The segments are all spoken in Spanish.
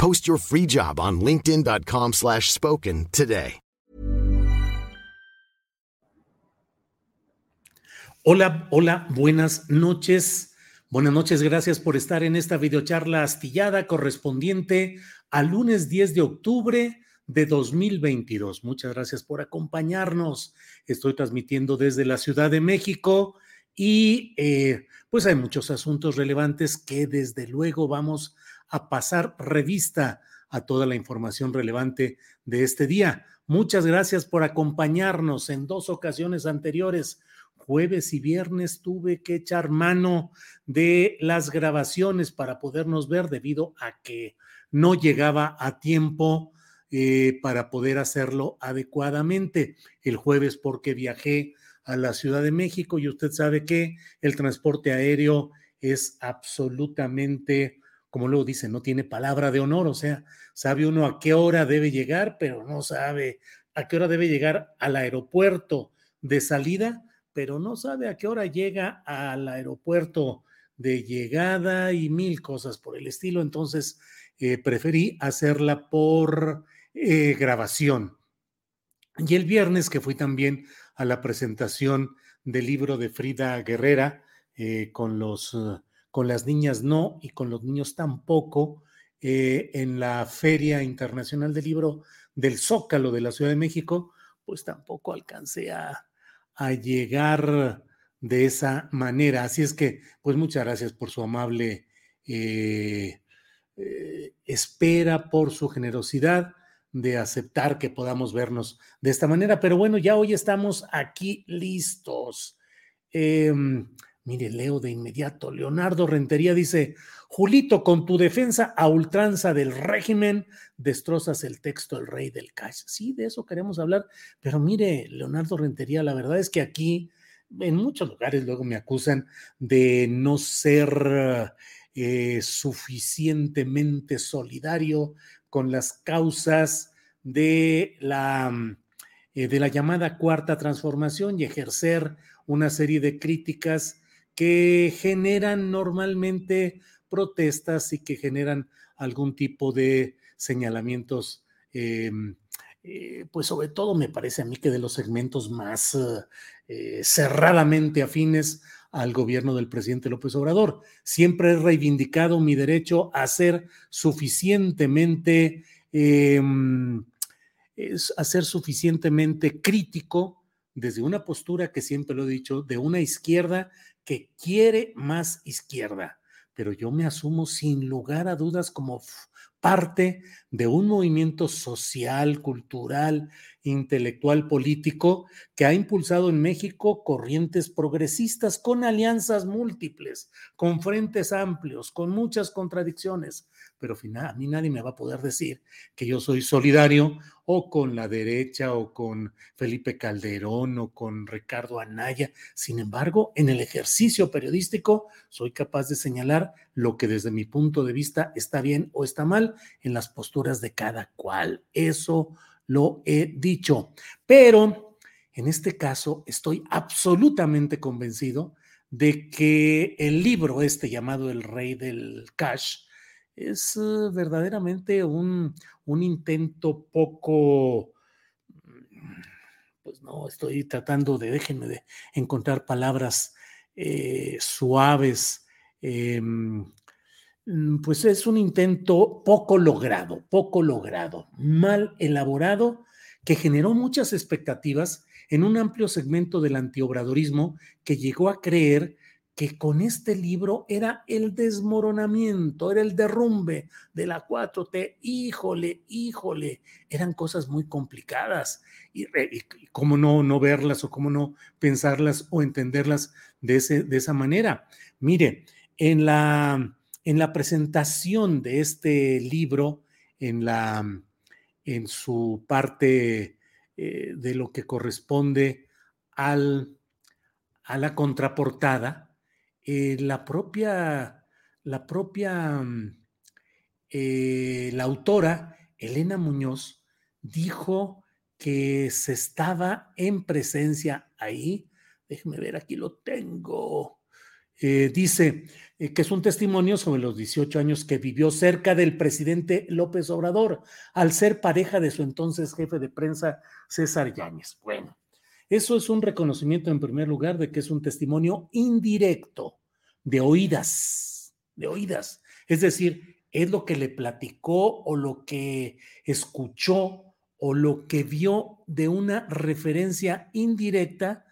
Post your free job on linkedin.com/spoken slash spoken today. Hola, hola, buenas noches. Buenas noches, gracias por estar en esta videocharla astillada correspondiente al lunes 10 de octubre de 2022. Muchas gracias por acompañarnos. Estoy transmitiendo desde la Ciudad de México y eh, pues hay muchos asuntos relevantes que desde luego vamos a pasar revista a toda la información relevante de este día. Muchas gracias por acompañarnos en dos ocasiones anteriores jueves y viernes tuve que echar mano de las grabaciones para podernos ver debido a que no llegaba a tiempo eh, para poder hacerlo adecuadamente. El jueves porque viajé a la Ciudad de México y usted sabe que el transporte aéreo es absolutamente, como luego dice, no tiene palabra de honor, o sea, sabe uno a qué hora debe llegar, pero no sabe a qué hora debe llegar al aeropuerto de salida pero no sabe a qué hora llega al aeropuerto de llegada y mil cosas por el estilo. Entonces, eh, preferí hacerla por eh, grabación. Y el viernes que fui también a la presentación del libro de Frida Guerrera eh, con, los, con las niñas no y con los niños tampoco en la Feria Internacional del Libro del Zócalo de la Ciudad de México, pues tampoco alcancé a, a llegar de esa manera. Así es que, pues muchas gracias por su amable eh, eh, espera, por su generosidad de aceptar que podamos vernos de esta manera. Pero bueno, ya hoy estamos aquí listos. Mire, leo de inmediato. Leonardo Rentería dice, Julito, con tu defensa a ultranza del régimen, destrozas el texto El Rey del Cash. Sí, de eso queremos hablar, pero mire, Leonardo Rentería, la verdad es que aquí, en muchos lugares luego me acusan de no ser eh, suficientemente solidario con las causas de la, eh, de la llamada cuarta transformación y ejercer una serie de críticas que generan normalmente protestas y que generan algún tipo de señalamientos, em, eh, pues sobre todo me parece a mí que de los segmentos más eh, cerradamente afines al gobierno del presidente López Obrador. Siempre he reivindicado mi derecho a ser suficientemente, em, a ser suficientemente crítico desde una postura que siempre lo he dicho, de una izquierda que quiere más izquierda pero yo me asumo sin lugar a dudas como parte de un movimiento social, cultural, intelectual, político que ha impulsado en México corrientes progresistas con alianzas múltiples, con frentes amplios, con muchas contradicciones, pero a mí nadie me va a poder decir que yo soy solidario o con la derecha o con Felipe Calderón o con Ricardo Anaya. Sin embargo, en el ejercicio periodístico soy capaz de señalar lo que desde mi punto de vista está bien o está mal en las posturas de cada cual. Eso lo he dicho. Pero en este caso estoy absolutamente convencido de que el libro este llamado El Rey del Cash, es eh, verdaderamente un, un intento poco, pues no, estoy tratando de, déjenme de encontrar palabras eh, suaves. Em, pues es un intento poco logrado, poco logrado, mal elaborado, que generó muchas expectativas en un amplio segmento del antiobradorismo que llegó a creer que con este libro era el desmoronamiento, era el derrumbe de la 4T. Híjole, híjole, eran cosas muy complicadas. Y, cómo no, no verlas o cómo no pensarlas o entenderlas de, ese, de esa manera. Mire, en la, en la presentación de este libro, en, la, en su parte eh, de lo que corresponde al, a la contraportada, eh, la propia, la propia, mm, eh, la autora, Elena Muñoz, dijo que se estaba en presencia ahí. Déjeme ver, aquí lo tengo. Eh, dice que es un testimonio sobre los 18 años que vivió cerca del presidente López Obrador, al ser pareja de su entonces jefe de prensa, César Yáñez. Bueno, eso es un reconocimiento en primer lugar de que es un testimonio indirecto, de oídas, de oídas. Es decir, es lo que le platicó o lo que escuchó o lo que vio de una referencia indirecta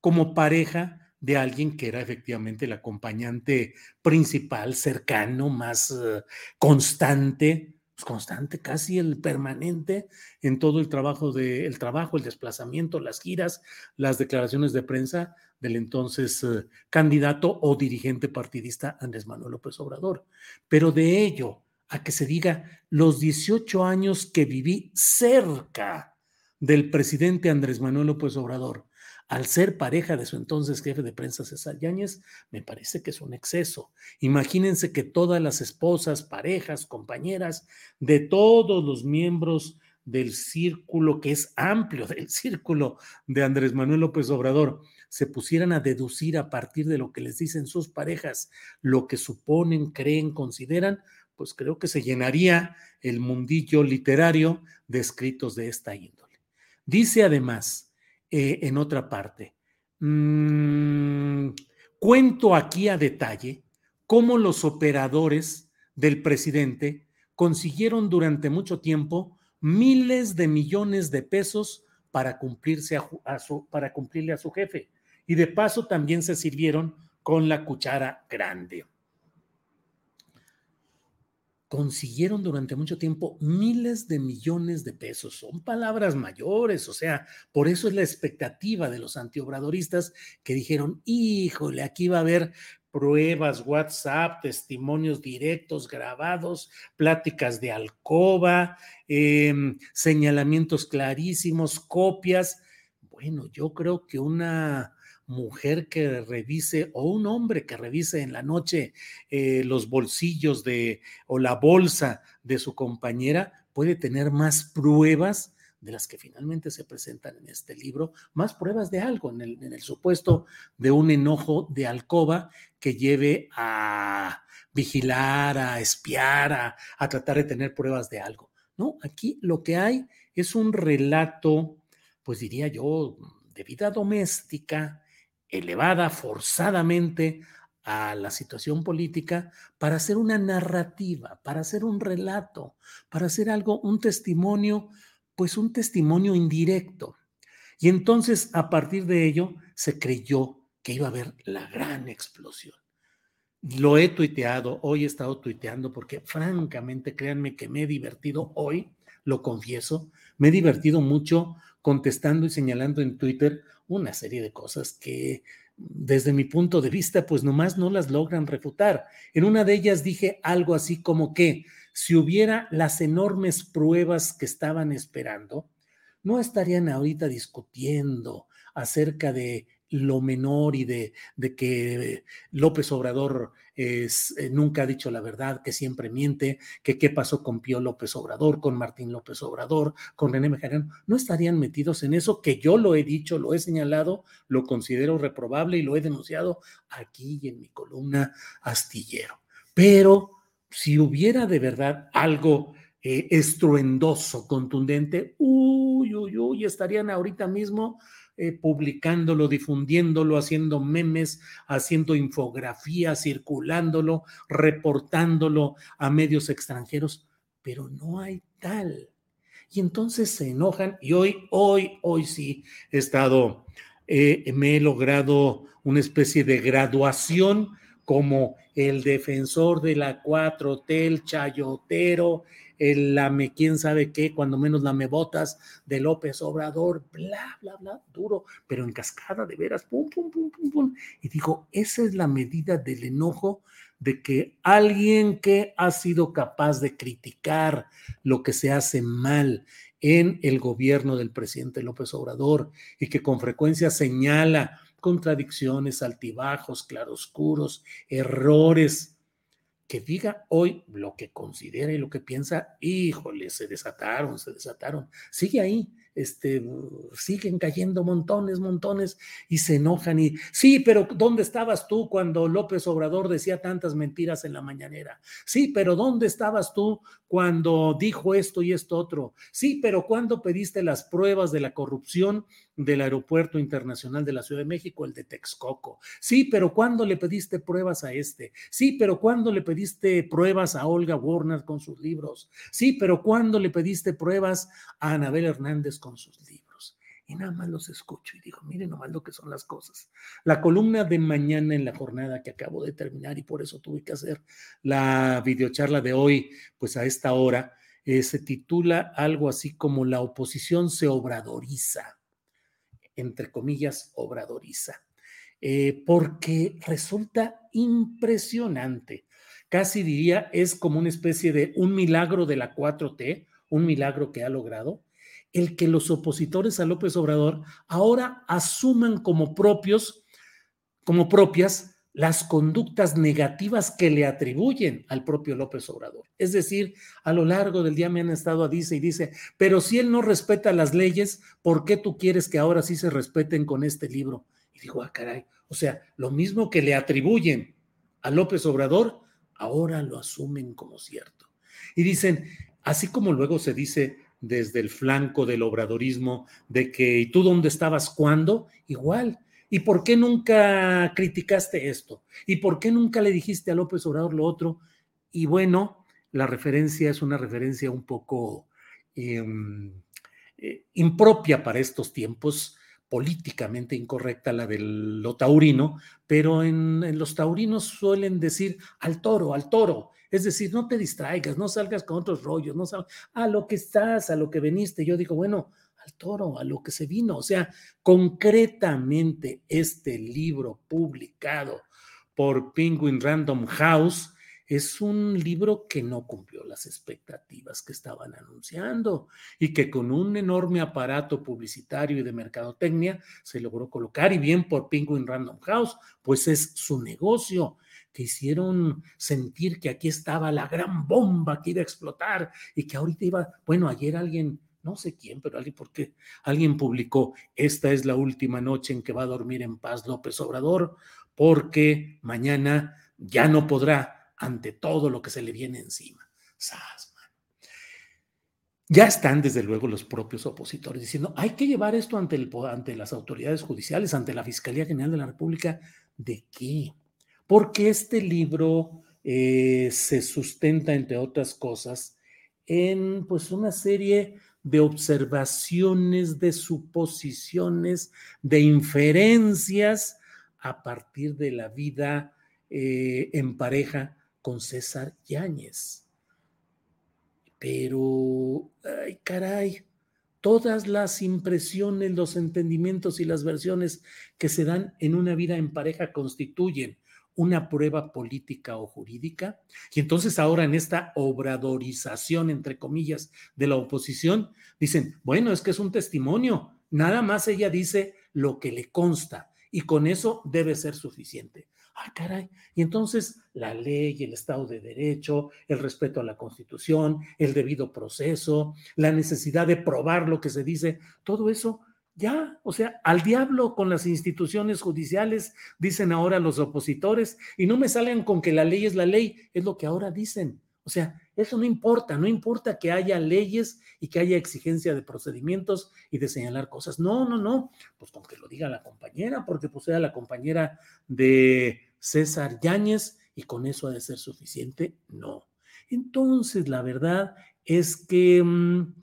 como pareja de alguien que era efectivamente el acompañante principal, cercano, más eh, constante pues, constante, casi el permanente en todo el trabajo de el trabajo, el desplazamiento, las giras, las declaraciones de prensa del entonces eh, candidato o dirigente partidista Andrés Manuel López Obrador. Pero de ello a que se diga los 18 años que viví cerca del presidente Andrés Manuel López Obrador, al ser pareja de su entonces jefe de prensa César Yáñez, me parece que es un exceso. Imagínense que todas las esposas, parejas, compañeras de todos los miembros del círculo, que es amplio, del círculo de Andrés Manuel López Obrador, se pusieran a deducir a partir de lo que les dicen sus parejas, lo que suponen, creen, consideran, pues creo que se llenaría el mundillo literario de escritos de esta índole. Dice además, eh, en otra parte. Mm, cuento aquí a detalle cómo los operadores del presidente consiguieron durante mucho tiempo miles de millones de pesos para, cumplirse para cumplirle a su jefe. Y de paso también se sirvieron con la cuchara grande consiguieron durante mucho tiempo miles de millones de pesos. Son palabras mayores, o sea, por eso es la expectativa de los antiobradoristas que dijeron, híjole, aquí va a haber pruebas, WhatsApp, testimonios directos, grabados, pláticas de alcoba, em, señalamientos clarísimos, copias. Bueno, yo creo que una mujer que revise o un hombre que revise en la noche eh, los bolsillos de o la bolsa de su compañera puede tener más pruebas de las que finalmente se presentan en este libro, más pruebas de algo, en el, en el supuesto de un enojo de alcoba que lleve a vigilar, a espiar, a, a tratar de tener pruebas de algo. No, aquí lo que hay es un relato, pues diría yo, de vida doméstica, elevada forzadamente a la situación política para hacer una narrativa, para hacer un relato, para hacer algo, un testimonio, pues un testimonio indirecto. Y entonces a partir de ello se creyó que iba a haber la gran explosión. Lo he tuiteado, hoy he estado tuiteando porque francamente, créanme que me he divertido hoy, lo confieso, me he divertido mucho contestando y señalando en Twitter una serie de cosas que desde mi punto de vista, pues nomás no las logran refutar. En una de ellas dije algo así como que si hubiera las enormes pruebas que estaban esperando, no estarían ahorita discutiendo acerca de lo menor y de, de que López Obrador es, eh, nunca ha dicho la verdad, que siempre miente, que qué pasó con Pío López Obrador, con Martín López Obrador, con René Mejarán, no estarían metidos en eso que yo lo he dicho, lo he señalado, lo considero reprobable y lo he denunciado aquí en mi columna astillero. Pero si hubiera de verdad algo eh, estruendoso, contundente, uy, uy, uy, estarían ahorita mismo eh, publicándolo, difundiéndolo, haciendo memes, haciendo infografías, circulándolo, reportándolo a medios extranjeros, pero no hay tal. Y entonces se enojan y hoy, hoy, hoy sí he estado, eh, me he logrado una especie de graduación como el defensor de la 4T, el chayotero, el lame, quién sabe qué, cuando menos lame botas de López Obrador, bla, bla, bla, duro, pero en cascada de veras, pum, pum, pum, pum, pum. Y digo, esa es la medida del enojo de que alguien que ha sido capaz de criticar lo que se hace mal en el gobierno del presidente López Obrador y que con frecuencia señala contradicciones, altibajos, claroscuros, errores, que diga hoy lo que considera y lo que piensa, híjole, se desataron, se desataron. Sigue ahí, este, siguen cayendo montones, montones y se enojan y, sí, pero ¿dónde estabas tú cuando López Obrador decía tantas mentiras en la mañanera? Sí, pero ¿dónde estabas tú cuando dijo esto y esto otro? Sí, pero ¿cuándo pediste las pruebas de la corrupción del Aeropuerto Internacional de la Ciudad de México, el de Texcoco? Sí, pero ¿cuándo le pediste pruebas a este? Sí, pero ¿cuándo le pediste pruebas a Olga Warner con sus libros? Sí, pero ¿cuándo le pediste pruebas a Anabel Hernández con sus libros. Y nada más los escucho y digo, miren nomás lo que son las cosas. La columna de mañana en la jornada que acabo de terminar y por eso tuve que hacer la videocharla de hoy, pues a esta hora, eh, se titula algo así como La oposición se obradoriza, entre comillas, obradoriza, eh, porque resulta impresionante. Casi diría, es como una especie de un milagro de la 4T, un milagro que ha logrado, el que los opositores a López Obrador ahora asuman como propios, como propias, las conductas negativas que le atribuyen al propio López Obrador. Es decir, a lo largo del día me han estado a dice y dice, pero si él no respeta las leyes, ¿por qué tú quieres que ahora sí se respeten con este libro? Y digo, ah, caray, o sea, lo mismo que le atribuyen a López Obrador, ahora lo asumen como cierto. Y dicen, así como luego se dice, desde el flanco del obradorismo de que, ¿y tú dónde estabas cuándo? Igual. ¿Y por qué nunca criticaste esto? ¿Y por qué nunca le dijiste a López Obrador lo otro? Y bueno, la referencia es una referencia un poco em, eh, impropia para estos tiempos, políticamente incorrecta la del lo taurino, pero en, en los taurinos suelen decir al toro, al toro, es decir, no te distraigas, no salgas con otros rollos, no salgas a lo que estás, a lo que veniste. Yo digo, bueno, al toro, a lo que se vino. O sea, concretamente este libro publicado por Penguin Random House es un libro que no cumplió las expectativas que estaban anunciando y que con un enorme aparato publicitario y de mercadotecnia se logró colocar y bien por Penguin Random House, pues es su negocio que hicieron sentir que aquí estaba la gran bomba que iba a explotar y que ahorita iba, bueno, ayer alguien, no sé quién, pero alguien, porque alguien publicó, esta es la última noche en que va a dormir en paz López Obrador, porque mañana ya no podrá ante todo lo que se le viene encima. Ya están, desde luego, los propios opositores diciendo, hay que llevar esto ante, el, ante las autoridades judiciales, ante la Fiscalía General de la República. ¿De qué? Porque este libro eh, se sustenta, entre otras cosas, en pues una serie de observaciones, de suposiciones, de inferencias a partir de la vida eh, en pareja con César Yáñez. Pero, ay caray, todas las impresiones, los entendimientos y las versiones que se dan en una vida en pareja constituyen una prueba política o jurídica. Y entonces ahora en esta obradorización, entre comillas, de la oposición, dicen, bueno, es que es un testimonio, nada más ella dice lo que le consta y con eso debe ser suficiente. Ah, caray. Y entonces la ley, el Estado de Derecho, el respeto a la Constitución, el debido proceso, la necesidad de probar lo que se dice, todo eso ya, o sea, al diablo con las instituciones judiciales, dicen ahora los opositores, y no me salgan con que la ley es la ley, es lo que ahora dicen. O sea, eso no importa, no importa que haya leyes y que haya exigencia de procedimientos y de señalar cosas. No, no, no, pues con que lo diga la compañera, porque pues la compañera de César Yáñez y con eso ha de ser suficiente. No. Entonces, la verdad es que mm,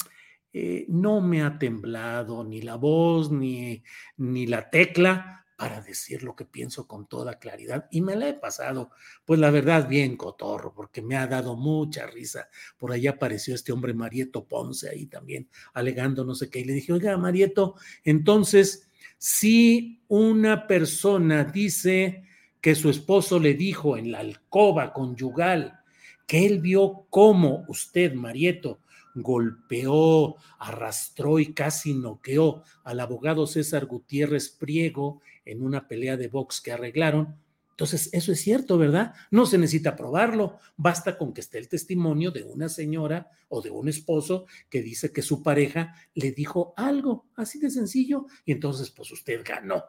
eh, no me ha temblado ni la voz ni, ni la tecla para decir lo que pienso con toda claridad. Y me la he pasado, pues la verdad, bien cotorro, porque me ha dado mucha risa. Por ahí apareció este hombre Marieto Ponce ahí también, alegando no sé qué. Y le dije, oiga, Marieto, entonces, si una persona dice que su esposo le dijo en la alcoba conyugal que él vio cómo usted, Marieto, golpeó, arrastró y casi noqueó al abogado César Gutiérrez Priego en una pelea de box que arreglaron. Entonces, eso es cierto, ¿verdad? No se necesita probarlo, basta con que esté el testimonio de una señora o de un esposo que dice que su pareja le dijo algo, así de sencillo, y entonces, pues usted ganó.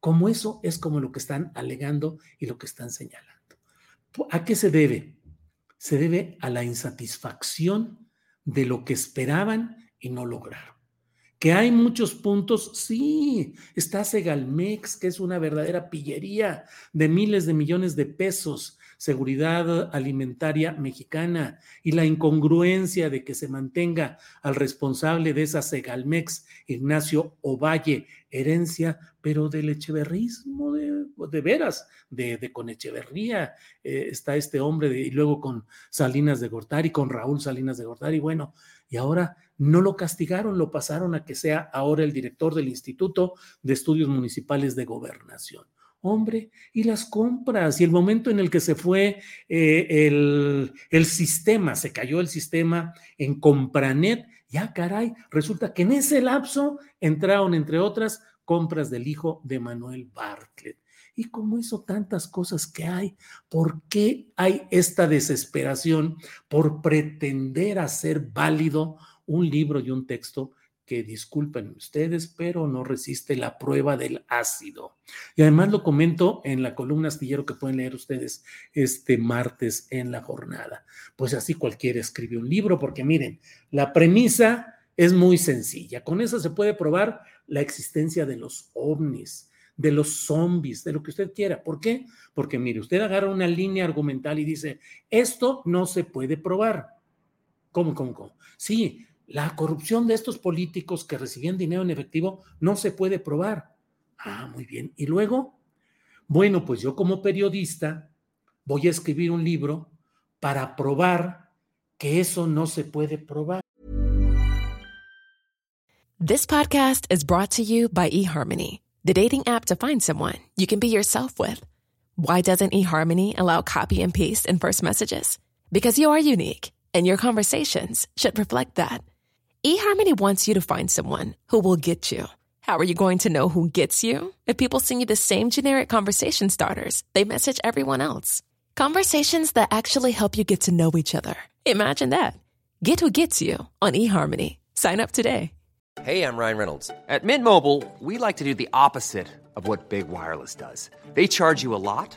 Como eso es como lo que están alegando y lo que están señalando. ¿A qué se debe? Se debe a la insatisfacción de lo que esperaban y no lograron. Que hay muchos puntos, sí, está Segalmex, que es una verdadera pillería de miles de millones de pesos, seguridad alimentaria mexicana y la incongruencia de que se mantenga al responsable de esa Segalmex, Ignacio Ovalle, herencia, pero del echeverrismo, de, de veras, de, de con Echeverría, eh, está este hombre, y luego con Salinas de Gortari, con Raúl Salinas de Gortari, bueno, y ahora no lo castigaron, lo pasaron a que sea ahora el director del Instituto de Estudios Municipales de Gobernación. Hombre, y las compras, y el momento en el que se fue eh, el, el sistema, se cayó el sistema en Compranet, ya caray, resulta que en ese lapso entraron, entre otras, compras del hijo de Manuel Bartlett. Y como eso, tantas cosas que hay. ¿Por qué hay esta desesperación por pretender hacer válido un libro y un texto que disculpen ustedes, pero no resiste la prueba del ácido. Y además lo comento en la columna astillero que pueden leer ustedes este martes en la jornada. Pues así cualquiera escribe un libro, porque miren, la premisa es muy sencilla. Con eso se puede probar la existencia de los ovnis, de los zombies, de lo que usted quiera. ¿Por qué? Porque mire, usted agarra una línea argumental y dice, esto no se puede probar. ¿Cómo, cómo, cómo? Sí, la corrupción de estos políticos que recibían dinero en efectivo no se puede probar. Ah, muy bien. Y luego, bueno, pues yo como periodista voy a escribir un libro para probar que eso no se puede probar. This podcast is brought to you by eHarmony, the dating app to find someone you can be yourself with. Why doesn't eHarmony allow copy and paste in first messages? Because you are unique and your conversations should reflect that. eHarmony wants you to find someone who will get you. How are you going to know who gets you? If people send you the same generic conversation starters, they message everyone else. Conversations that actually help you get to know each other. Imagine that. Get who gets you on eHarmony. Sign up today. Hey, I'm Ryan Reynolds. At Mint Mobile, we like to do the opposite of what Big Wireless does. They charge you a lot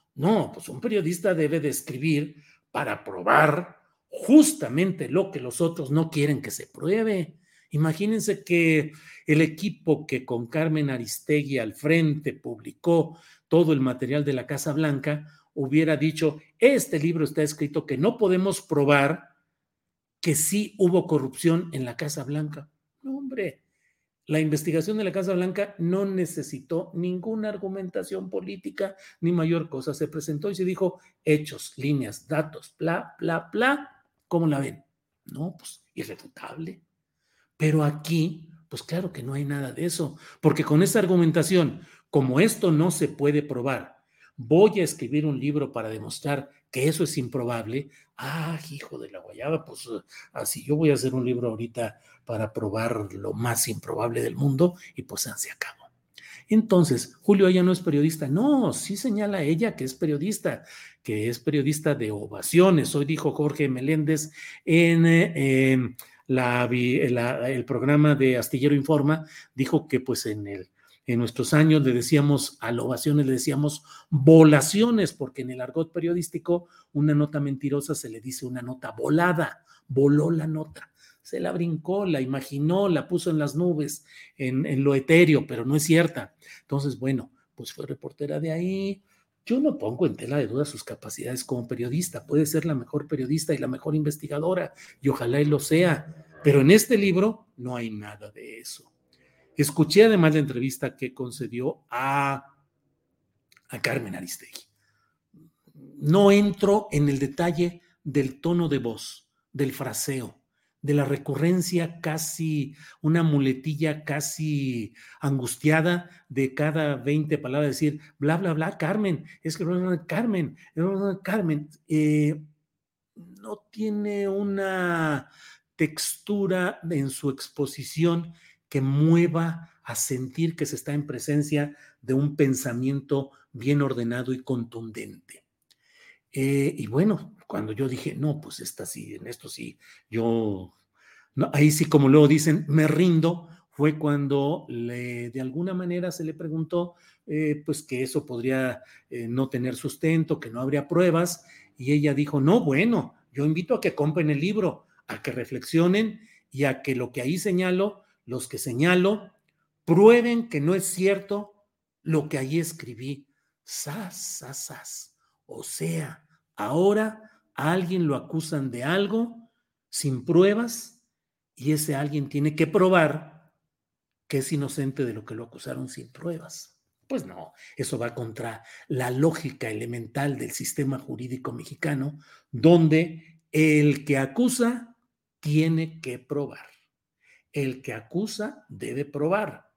No, pues un periodista debe de escribir para probar justamente lo que los otros no quieren que se pruebe. Imagínense que el equipo que con Carmen Aristegui al frente publicó todo el material de la Casa Blanca hubiera dicho, este libro está escrito que no podemos probar que sí hubo corrupción en la Casa Blanca. No, hombre, la investigación de la Casa Blanca no necesitó ninguna argumentación política ni mayor cosa. Se presentó y se dijo hechos, líneas, datos, bla, bla, bla. ¿Cómo la ven? No, pues irrefutable. Pero aquí, pues claro que no hay nada de eso, porque con esa argumentación, como esto no se puede probar, voy a escribir un libro para demostrar que eso es improbable, ah, hijo de la guayaba, pues así yo voy a hacer un libro ahorita para probar lo más improbable del mundo y pues se acabó. Entonces, Julio, ella no es periodista. No, sí señala ella que es periodista, que es periodista de ovaciones. Hoy dijo Jorge Meléndez en eh, el programa de Astillero Informa, dijo que pues en el en nuestros años le decíamos a le decíamos volaciones, porque en el argot periodístico una nota mentirosa se le dice una nota volada, voló la nota se la brincó, la imaginó, la puso en las nubes, en, lo etéreo, pero no es cierta. Entonces, bueno, pues fue reportera de ahí. Yo no pongo en tela de duda sus capacidades como periodista. Puede ser la mejor periodista y la mejor investigadora, y ojalá y lo sea. Pero en este libro no hay nada de eso. Escuché además la entrevista que concedió a, a Carmen Aristegui. No entro en el detalle del tono de voz, del fraseo, de la recurrencia casi, una muletilla casi angustiada de cada 20 palabras, decir, bla, bla, bla, Carmen, es que Carmen, Carmen, eh, no tiene una textura en su exposición que mueva a sentir que se está en presencia de un pensamiento bien ordenado y contundente. Eh, y bueno, cuando yo dije, no, pues esta sí, en esto sí, yo, ahí sí, como luego dicen, me rindo, fue cuando de alguna manera se le preguntó, eh, pues que eso podría eh, no tener sustento, que no habría pruebas, y ella dijo, no, bueno, yo invito a que compren el libro, a que reflexionen y a que lo que ahí señalo, los que señalo, prueben que no es cierto lo que ahí escribí. Sas, sas, sas. O sea, ahora a alguien lo acusan de algo sin pruebas y ese alguien tiene que probar que es inocente de lo que lo acusaron sin pruebas. Pues no, eso va contra la lógica elemental del sistema jurídico mexicano, donde el que acusa tiene que probar. El que acusa debe probar.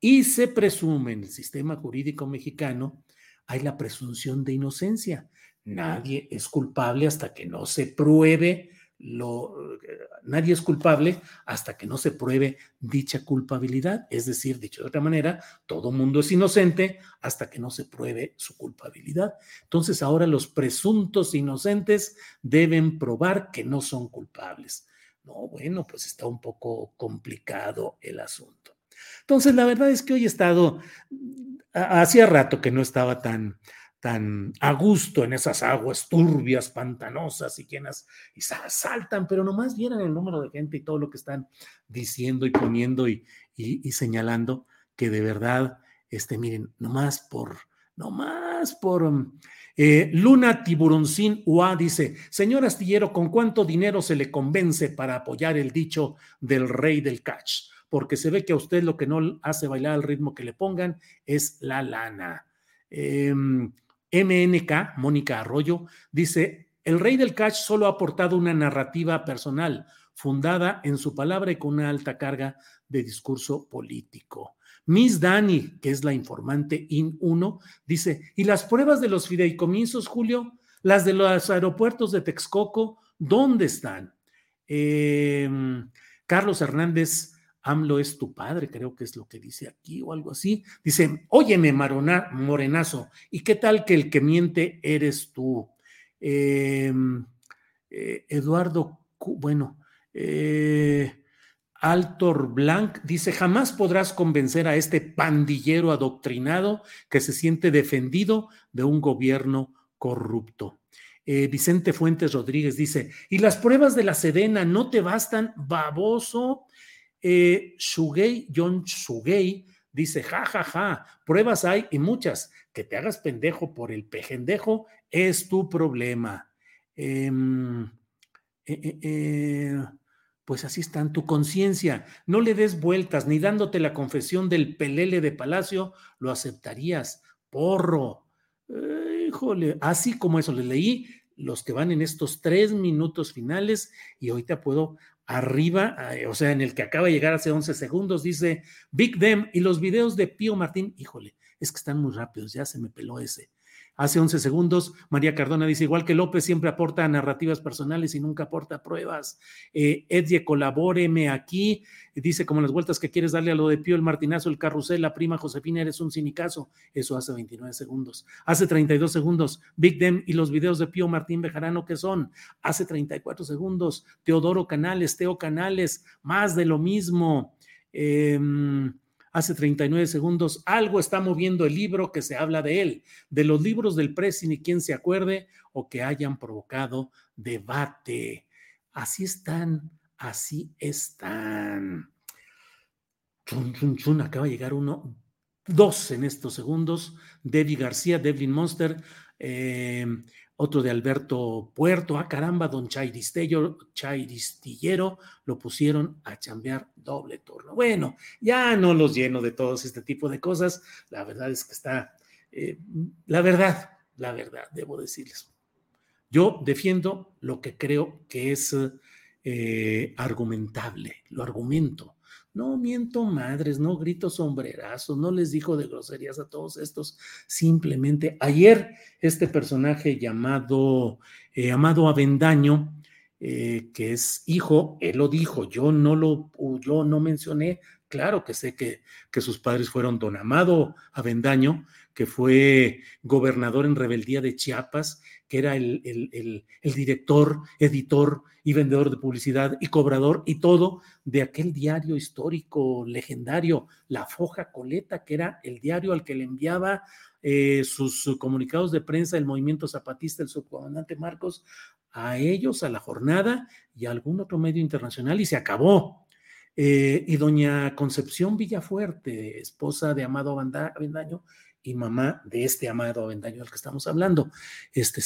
Y se presume en el sistema jurídico mexicano, hay la presunción de inocencia. Nadie es culpable hasta que no se pruebe lo, nadie es culpable hasta que no se pruebe dicha culpabilidad. Es decir, dicho de otra manera, todo mundo es inocente hasta que no se pruebe su culpabilidad. Entonces ahora los presuntos inocentes deben probar que no son culpables. No, bueno, pues está un poco complicado el asunto. Entonces, la verdad es que hoy he estado, hacía rato que no estaba tan, tan a gusto en esas aguas turbias, pantanosas y llenas, y pero nomás vieran el número de gente y todo lo que están diciendo y poniendo y, y, señalando, que de verdad, este, miren, nomás por, nomás por... Eh, Luna Tiburoncín UA dice, señor astillero, ¿con cuánto dinero se le convence para apoyar el dicho del rey del catch? Porque se ve que a usted lo que no hace bailar al ritmo que le pongan es la lana. MNK, Mónica Arroyo, dice, el rey del catch solo ha aportado una narrativa personal, fundada en su palabra y con una alta carga de discurso político. Miss Dani, que es la informante IN1, dice, ¿y las pruebas de los fideicomisos, Julio? Las de los aeropuertos de Texcoco, ¿dónde están? Em, Carlos Hernández AMLO es tu padre, creo que es lo que dice aquí o algo así. Dice, óyeme, Morenazo, ¿y qué tal que el que miente eres tú? Em, eh, Eduardo, bueno, eh, Altor Blanc dice, jamás podrás convencer a este pandillero adoctrinado que se siente defendido de un gobierno corrupto. Eh, Vicente Fuentes Rodríguez dice, ¿y las pruebas de la Sedena no te bastan, baboso? Eh, John Shugei, dice, ja, ja, ja, pruebas hay y muchas. Que te hagas pendejo por el pejendejo es tu problema. Em, eh, eh, eh, pues así está en tu conciencia. No le des vueltas, ni dándote la confesión del pelele de palacio, lo aceptarías. Porro. híjole, así como eso le leí los que van en estos tres minutos finales y ahorita puedo arriba, eh, o sea, en el que acaba de llegar hace 11 segundos, dice Big Dem y los videos de Pío Martín, híjole, es que están muy rápidos, ya se me peló ese. Hace 11 segundos, María Cardona dice, igual que López siempre aporta narrativas personales y nunca aporta pruebas. Eh, Edie, colabóreme aquí. Dice, como las vueltas que quieres darle a lo de Pío, el martinazo, el carrusel, la prima Josefina, eres un cinicazo. Eso hace 29 segundos. Hace 32 segundos, Big Dem y los videos de Pío Martín Bejarano, ¿qué son? Hace 34 segundos, Teodoro Canales, Teo Canales, más de lo mismo. Eh, hace 39 segundos, algo está moviendo el libro que se habla de él, de los libros del presi, ni quien se acuerde o que hayan provocado debate. Así están, así están. Chun, chun, chun, acaba de llegar uno, dos en estos segundos. Debbie García, Devlin Monster, eh, otro de Alberto Puerto, ah caramba, don Chairistillero, Chairistillero, lo pusieron a chambear doble turno. Bueno, ya no los lleno de todos este tipo de cosas, la verdad es que está, eh, la verdad, la verdad, debo decirles. Yo defiendo lo que creo que es eh, argumentable, lo argumento. No miento madres, no grito sombrerazos, no les dijo de groserías a todos estos. Simplemente ayer este personaje llamado eh, Amado Avendaño, eh, que es hijo, él lo dijo, yo no lo, yo no mencioné, claro que sé que, que sus padres fueron don Amado Avendaño, que fue gobernador en rebeldía de Chiapas, que era el, el, el, director, editor y vendedor de publicidad y cobrador y todo de aquel diario histórico legendario, La Foja Coleta, que era el diario al que le enviaba eh, sus, comunicados de prensa el movimiento zapatista, el subcomandante Marcos, a ellos, a la jornada y a algún otro medio internacional y se acabó. Eh, y doña Concepción Villafuerte, esposa de Amado Avendaño, y mamá de este amado avendaño al que estamos hablando. Este,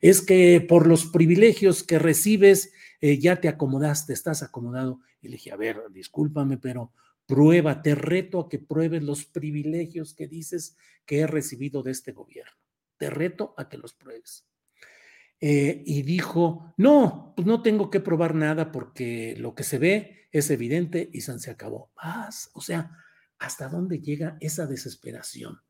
es que por los privilegios que recibes, eh, ya te acomodaste, estás acomodado. Y le dije, a ver, discúlpame, pero prueba, te reto a que pruebes los privilegios que dices que he recibido de este gobierno. Te reto a que los pruebes. Eh, y dijo, no, pues no tengo que probar nada porque lo que se ve es evidente y se acabó. Más, o sea, hasta dónde llega esa desesperación.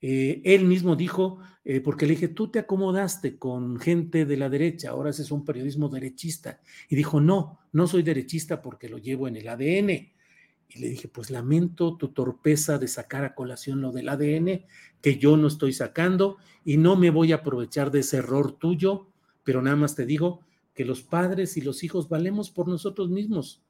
Eh, él mismo dijo, eh, porque le dije, tú te acomodaste con gente de la derecha, ahora haces un periodismo derechista. Y dijo, no, no soy derechista porque lo llevo en el ADN. Y le dije, pues lamento tu torpeza de sacar a colación lo del ADN, que yo no estoy sacando y no me voy a aprovechar de ese error tuyo, pero nada más te digo que los padres y los hijos valemos por nosotros mismos.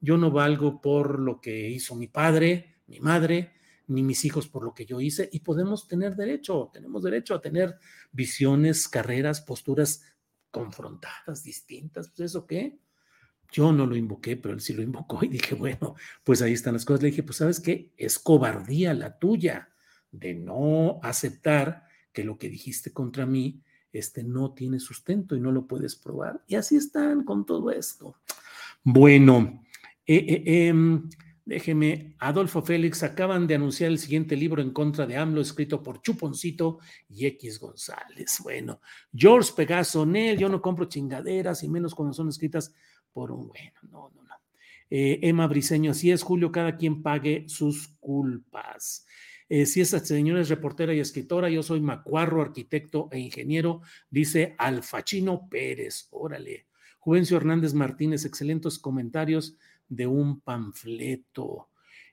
Yo no valgo por lo que hizo mi padre, mi madre, ni mis hijos por lo que yo hice, y podemos tener derecho, tenemos derecho a tener visiones, carreras, posturas confrontadas, distintas, pues eso qué. Yo no lo invoqué, pero él sí lo invocó y dije, bueno, pues ahí están las cosas. Le dije, pues sabes qué, es cobardía la tuya de no aceptar que lo que dijiste contra mí este, no tiene sustento y no lo puedes probar. Y así están con todo esto. Bueno, eh, eh, em, Déjeme, Adolfo Félix, acaban de anunciar el siguiente libro en contra de AMLO, escrito por Chuponcito y X González. Bueno, George Pegaso, Nel, yo no compro chingaderas y menos cuando son escritas por un bueno, no, no, no. Eh, Emma Briseño, así es, Julio, cada quien pague sus culpas. Si esa señora es reportera y escritora, yo soy macuarro, arquitecto e ingeniero, dice Alfachino Pérez, órale. Juvencio Hernández Martínez, excelentes comentarios de un panfleto.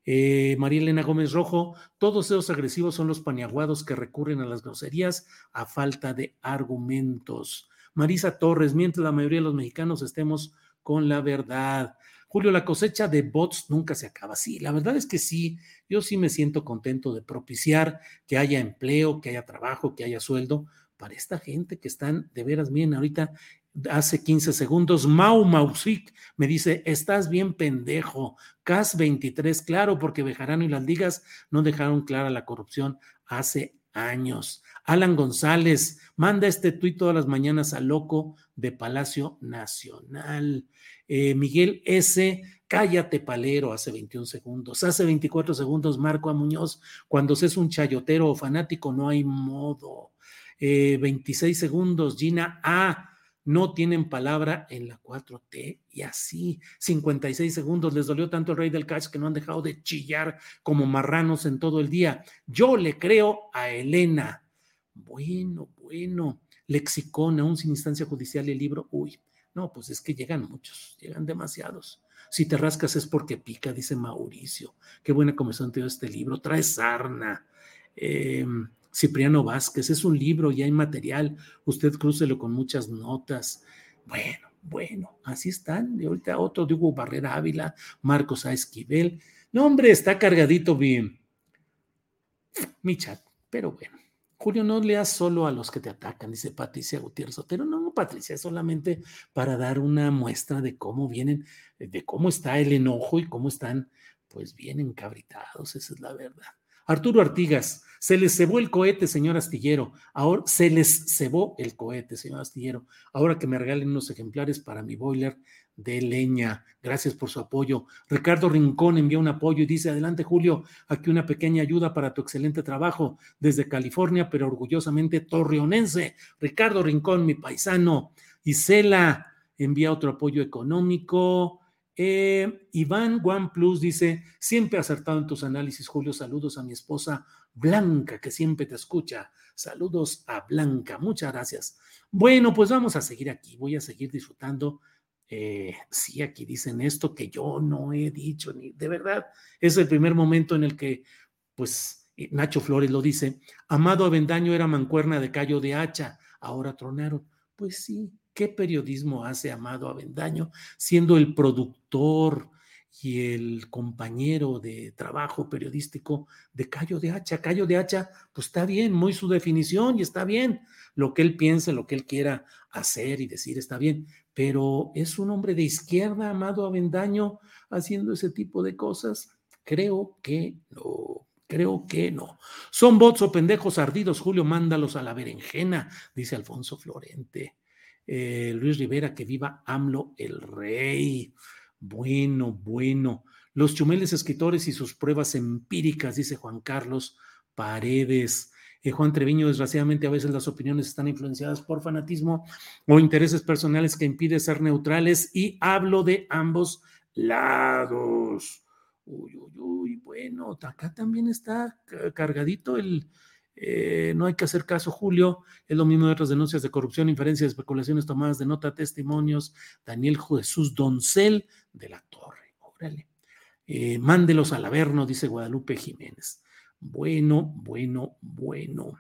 Eh, María Elena Gómez Rojo, todos esos agresivos son los paniaguados que recurren a las groserías a falta de argumentos. Marisa Torres, mientras la mayoría de los mexicanos estemos con la verdad. Julio, la cosecha de bots nunca se acaba. Sí, la verdad es que sí, yo sí me siento contento de propiciar que haya empleo, que haya trabajo, que haya sueldo para esta gente que están de veras, bien ahorita hace 15 segundos, Mau Mausik me dice, estás bien pendejo, CAS 23, claro, porque Bejarano y las ligas no dejaron clara la corrupción hace años. Alan González, manda este tuit todas las mañanas a Loco de Palacio Nacional. Eh, Miguel S., cállate palero, hace 21 segundos. Hace 24 segundos, Marco A. Muñoz, cuando se es un chayotero o fanático, no hay modo. 26 eh, segundos, Gina A no tienen palabra en la 4T y así 56 segundos les dolió tanto el rey del cash que no han dejado de chillar como marranos en todo el día. Yo le creo a Elena Bueno, bueno. Lexicón, aún sin instancia judicial, el libro. Uy, no, pues es que llegan muchos, llegan demasiados. Si te rascas es porque pica, dice Mauricio. Qué buena comenzó este libro. Trae sarna. Em, Cipriano Vázquez, es un libro y hay material. Usted crúcelo con muchas notas. Bueno, bueno, así están. Y ahorita otro de Hugo Barrera Ávila, Marcos A. Esquivel. No, hombre, está cargadito bien. Mi chat, pero bueno. Julio, no leas solo a los que te atacan, dice Patricia Gutiérrez Otero. No, Patricia, solamente para dar una muestra de cómo vienen, de cómo está el enojo y cómo están, pues bien encabritados, esa es la verdad. Arturo Artigas, se les cebó el cohete, señor Astillero. Ahora se les cebó el cohete, señor Astillero. Ahora que me regalen unos ejemplares para mi boiler de leña. Gracias por su apoyo. Ricardo Rincón envió un apoyo y dice, adelante Julio, aquí una pequeña ayuda para tu excelente trabajo desde California, pero orgullosamente torreonense. Ricardo Rincón, mi paisano. Isela envía otro apoyo económico. Eh, Iván OnePlus dice, siempre acertado en tus análisis, Julio. Saludos a mi esposa Blanca, que siempre te escucha. Saludos a Blanca. Muchas gracias. Bueno, pues vamos a seguir aquí. Voy a seguir disfrutando. Eh, sí, aquí dicen esto que yo no he dicho, ni de verdad. Es el primer momento en el que, pues, eh, Nacho Flores lo dice. Amado Avendaño era mancuerna de Cayo de Hacha. Ahora tronaron. Pues sí, ¿qué periodismo hace Amado Avendaño siendo el productor? y el compañero de trabajo periodístico de Cayo de Hacha. Cayo de Hacha, pues está bien, muy su definición y está bien. Lo que él piense, lo que él quiera hacer y decir está bien, pero es un hombre de izquierda, Amado Avendaño, haciendo ese tipo de cosas. Creo que no. Creo que no. Son bots o pendejos ardidos, Julio, mándalos a la berenjena, dice Alfonso Florente. Eh, Luis Rivera, que viva AMLO el rey. Bueno, bueno. Los chumeles escritores y sus pruebas empíricas, dice Juan Carlos Paredes. Eh, Juan Treviño, desgraciadamente a veces las opiniones están influenciadas por fanatismo o intereses personales que impiden ser neutrales y hablo de ambos lados. Uy, uy, uy, bueno, acá también está cargadito el, eh, no hay que hacer caso, Julio. Es lo mismo de otras denuncias de corrupción, inferencias, especulaciones tomadas de nota, testimonios. Daniel Jesús Doncel de la Torre. Órale. Eh, mándelos al Averno, dice Guadalupe Jiménez. Bueno, bueno, bueno.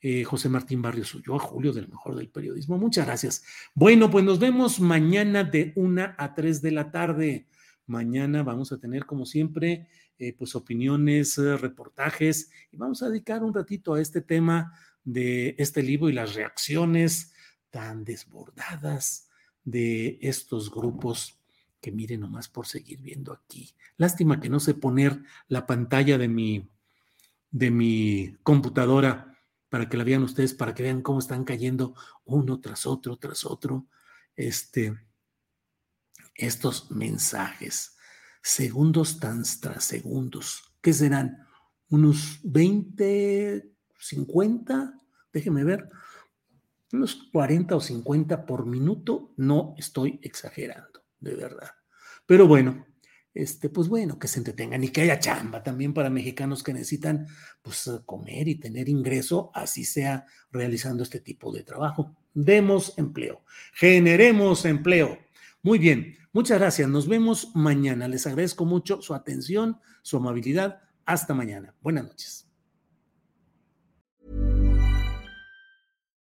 Eh, José Martín Barrios a Julio del mejor del periodismo. Muchas gracias. Bueno, pues nos vemos mañana de una a tres de la tarde. Mañana vamos a tener, como siempre, eh, pues opiniones, eh, reportajes, y vamos a dedicar un ratito a este tema de este libro y las reacciones tan desbordadas de estos grupos que miren nomás por seguir viendo aquí. Lástima que no sé poner la pantalla de mi, de mi computadora para que la vean ustedes, para que vean cómo están cayendo uno tras otro, tras otro, este, estos mensajes segundos tras segundos. ¿Qué serán? ¿Unos 20, 50? Déjeme ver. Unos 40 o 50 por minuto. No estoy exagerando, de verdad. Pero bueno, este, pues bueno, que se entretengan y que haya chamba también para mexicanos que necesitan pues comer y tener ingreso, así sea realizando este tipo de trabajo. Demos empleo, generemos empleo. Muy bien, muchas gracias. Nos vemos mañana. Les agradezco mucho su atención, su amabilidad. Hasta mañana. Buenas noches.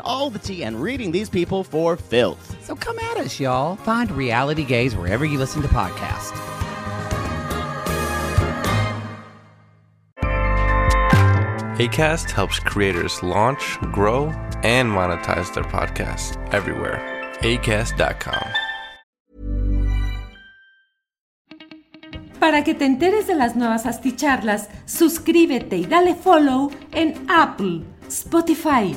all the tea and reading these people for filth. So come at us, y'all. Find Reality Gaze wherever you listen to podcasts. ACAST helps creators launch, grow, and monetize their podcasts everywhere. ACAST.com. Para que te enteres de las nuevas asticharlas, suscríbete y dale follow en Apple, Spotify,